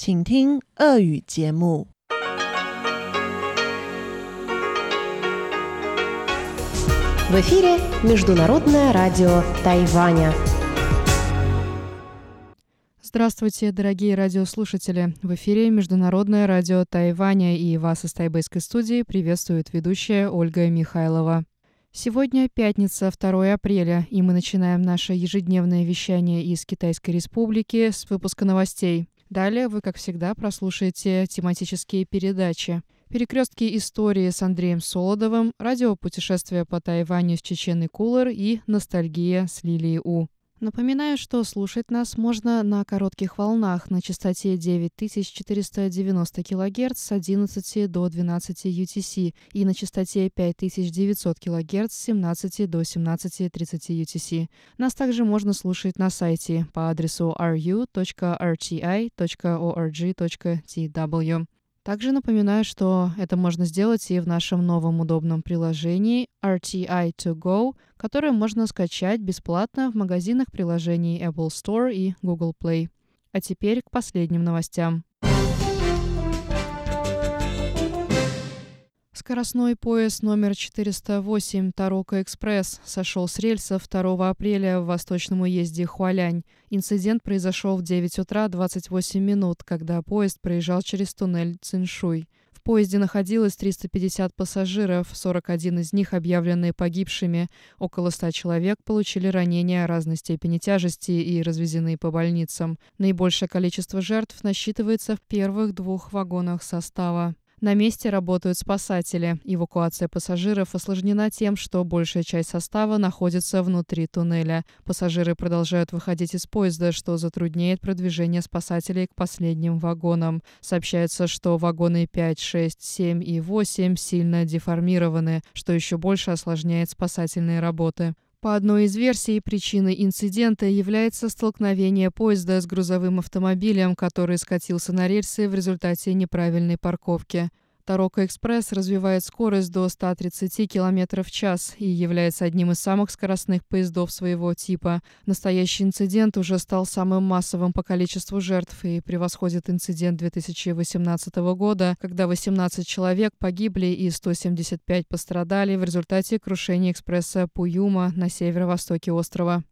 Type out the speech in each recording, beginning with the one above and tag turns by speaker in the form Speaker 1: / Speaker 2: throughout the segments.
Speaker 1: 请听俄语节目。
Speaker 2: В эфире Международное радио Тайваня.
Speaker 3: Здравствуйте, дорогие радиослушатели! В эфире Международное радио Тайваня и вас из тайбэйской студии приветствует ведущая Ольга Михайлова. Сегодня пятница, 2 апреля, и мы начинаем наше ежедневное вещание из Китайской Республики с выпуска новостей. Далее вы, как всегда, прослушаете тематические передачи. Перекрестки истории с Андреем Солодовым, радиопутешествие по Тайваню с Чеченой Кулер и ностальгия с Лилией У. Напоминаю, что слушать нас можно на коротких волнах на частоте 9490 кГц с 11 до 12 UTC и на частоте 5900 кГц с 17 до 17.30 UTC. Нас также можно слушать на сайте по адресу ru.rti.org.tw. Также напоминаю, что это можно сделать и в нашем новом удобном приложении RTI2Go, которое можно скачать бесплатно в магазинах приложений Apple Store и Google Play. А теперь к последним новостям. Скоростной поезд номер 408 Тарока Экспресс сошел с рельсов 2 апреля в восточном уезде Хуалянь. Инцидент произошел в 9 утра 28 минут, когда поезд проезжал через туннель Циншуй. В поезде находилось 350 пассажиров, 41 из них объявленные погибшими. Около 100 человек получили ранения разной степени тяжести и развезены по больницам. Наибольшее количество жертв насчитывается в первых двух вагонах состава. На месте работают спасатели. Эвакуация пассажиров осложнена тем, что большая часть состава находится внутри туннеля. Пассажиры продолжают выходить из поезда, что затрудняет продвижение спасателей к последним вагонам. Сообщается, что вагоны 5, 6, 7 и 8 сильно деформированы, что еще больше осложняет спасательные работы. По одной из версий, причиной инцидента является столкновение поезда с грузовым автомобилем, который скатился на рельсы в результате неправильной парковки. Тарока Экспресс развивает скорость до 130 км в час и является одним из самых скоростных поездов своего типа. Настоящий инцидент уже стал самым массовым по количеству жертв и превосходит инцидент 2018 года, когда 18 человек погибли и 175 пострадали в результате крушения экспресса Пуюма на северо-востоке острова.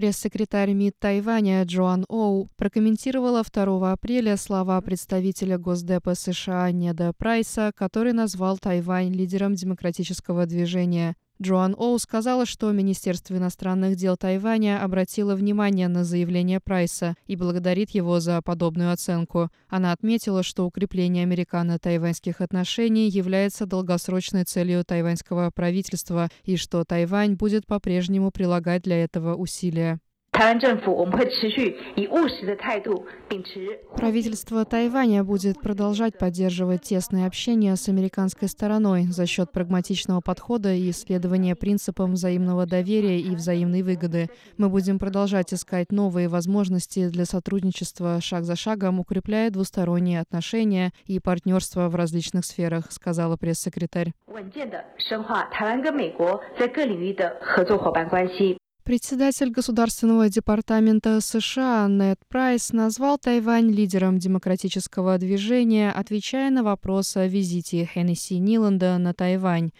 Speaker 3: Пресс-секретарь МИД Тайваня Джоан Оу прокомментировала 2 апреля слова представителя Госдепа США Неда Прайса, который назвал Тайвань лидером демократического движения. Джоан Оу сказала, что Министерство иностранных дел Тайваня обратило внимание на заявление Прайса и благодарит его за подобную оценку. Она отметила, что укрепление американо-тайваньских отношений является долгосрочной целью тайваньского правительства и что Тайвань будет по-прежнему прилагать для этого усилия. Правительство Тайваня будет продолжать поддерживать тесное общение с американской стороной за счет прагматичного подхода и исследования принципам взаимного доверия и взаимной выгоды. Мы будем продолжать искать новые возможности для сотрудничества шаг за шагом, укрепляя двусторонние отношения и партнерство в различных сферах, сказала пресс-секретарь. Председатель Государственного департамента США Нед Прайс назвал Тайвань лидером демократического движения, отвечая на вопрос о визите Хеннесси Ниланда на Тайвань.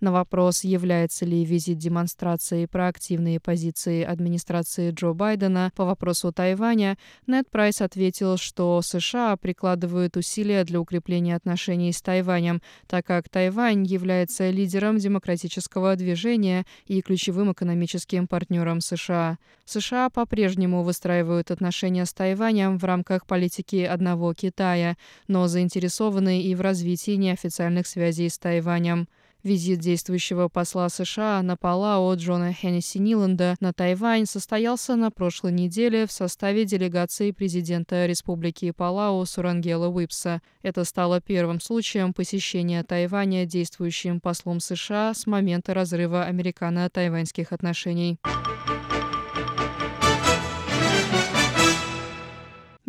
Speaker 3: На вопрос, является ли визит демонстрацией проактивной позиции администрации Джо Байдена по вопросу Тайваня, Нед Прайс ответил, что США прикладывают усилия для укрепления отношений с Тайванем, так как Тайвань является лидером демократического движения и ключевым экономическим партнером США. США по-прежнему выстраивают отношения с Тайванем в рамках политики одного Китая, но заинтересованы и в развитии неофициальных связей с Тайванем. Визит действующего посла США на Палао Джона Хеннесси Ниланда на Тайвань состоялся на прошлой неделе в составе делегации президента Республики Палау Сурангела Уипса. Это стало первым случаем посещения Тайваня действующим послом США с момента разрыва американо-тайваньских отношений.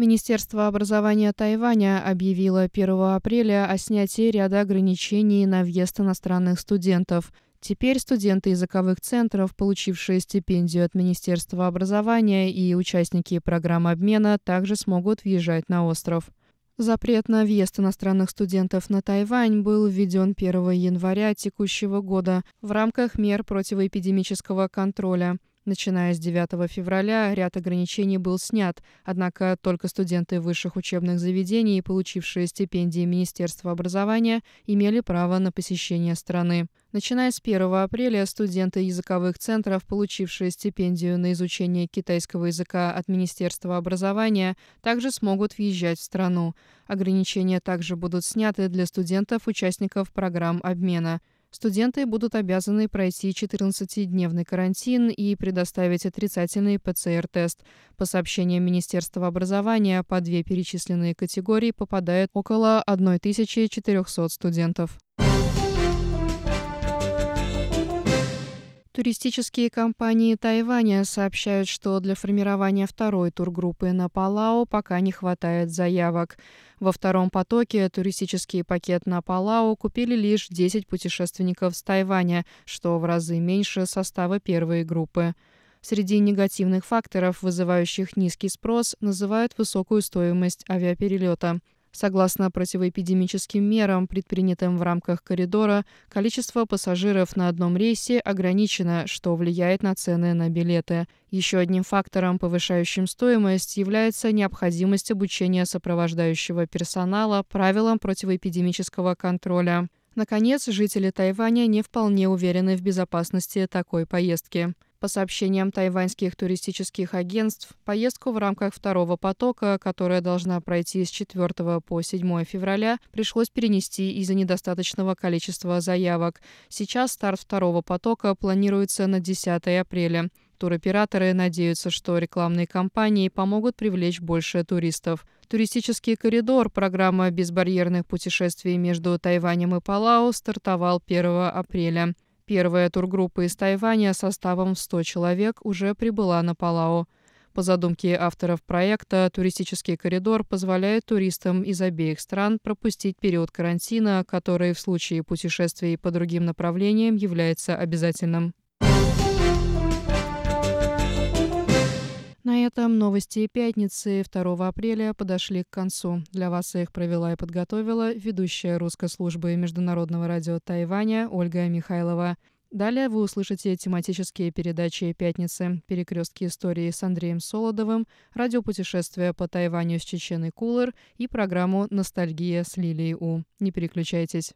Speaker 3: Министерство образования Тайваня объявило 1 апреля о снятии ряда ограничений на въезд иностранных студентов. Теперь студенты языковых центров, получившие стипендию от Министерства образования и участники программы обмена, также смогут въезжать на остров. Запрет на въезд иностранных студентов на Тайвань был введен 1 января текущего года в рамках мер противоэпидемического контроля – Начиная с 9 февраля ряд ограничений был снят, однако только студенты высших учебных заведений, получившие стипендии Министерства образования, имели право на посещение страны. Начиная с 1 апреля студенты языковых центров, получившие стипендию на изучение китайского языка от Министерства образования, также смогут въезжать в страну. Ограничения также будут сняты для студентов-участников программ обмена – студенты будут обязаны пройти 14-дневный карантин и предоставить отрицательный ПЦР-тест. По сообщениям Министерства образования, по две перечисленные категории попадает около 1400 студентов. Туристические компании Тайваня сообщают, что для формирования второй тургруппы на Палау пока не хватает заявок. Во втором потоке туристический пакет на Палау купили лишь 10 путешественников с Тайваня, что в разы меньше состава первой группы. Среди негативных факторов, вызывающих низкий спрос, называют высокую стоимость авиаперелета. Согласно противоэпидемическим мерам, предпринятым в рамках коридора, количество пассажиров на одном рейсе ограничено, что влияет на цены на билеты. Еще одним фактором, повышающим стоимость, является необходимость обучения сопровождающего персонала правилам противоэпидемического контроля. Наконец, жители Тайваня не вполне уверены в безопасности такой поездки. По сообщениям тайваньских туристических агентств, поездку в рамках второго потока, которая должна пройти с 4 по 7 февраля, пришлось перенести из-за недостаточного количества заявок. Сейчас старт второго потока планируется на 10 апреля. Туроператоры надеются, что рекламные кампании помогут привлечь больше туристов. Туристический коридор, программа безбарьерных путешествий между Тайванем и Палау, стартовал 1 апреля. Первая тургруппа из Тайваня составом 100 человек уже прибыла на Палау. По задумке авторов проекта, туристический коридор позволяет туристам из обеих стран пропустить период карантина, который в случае путешествий по другим направлениям является обязательным. На этом новости пятницы 2 апреля подошли к концу. Для вас их провела и подготовила ведущая русской службы Международного радио Тайваня Ольга Михайлова. Далее вы услышите тематические передачи «Пятницы», «Перекрестки истории» с Андреем Солодовым, радиопутешествие по Тайваню с Чеченой Кулер и программу «Ностальгия» с Лилией У. Не переключайтесь.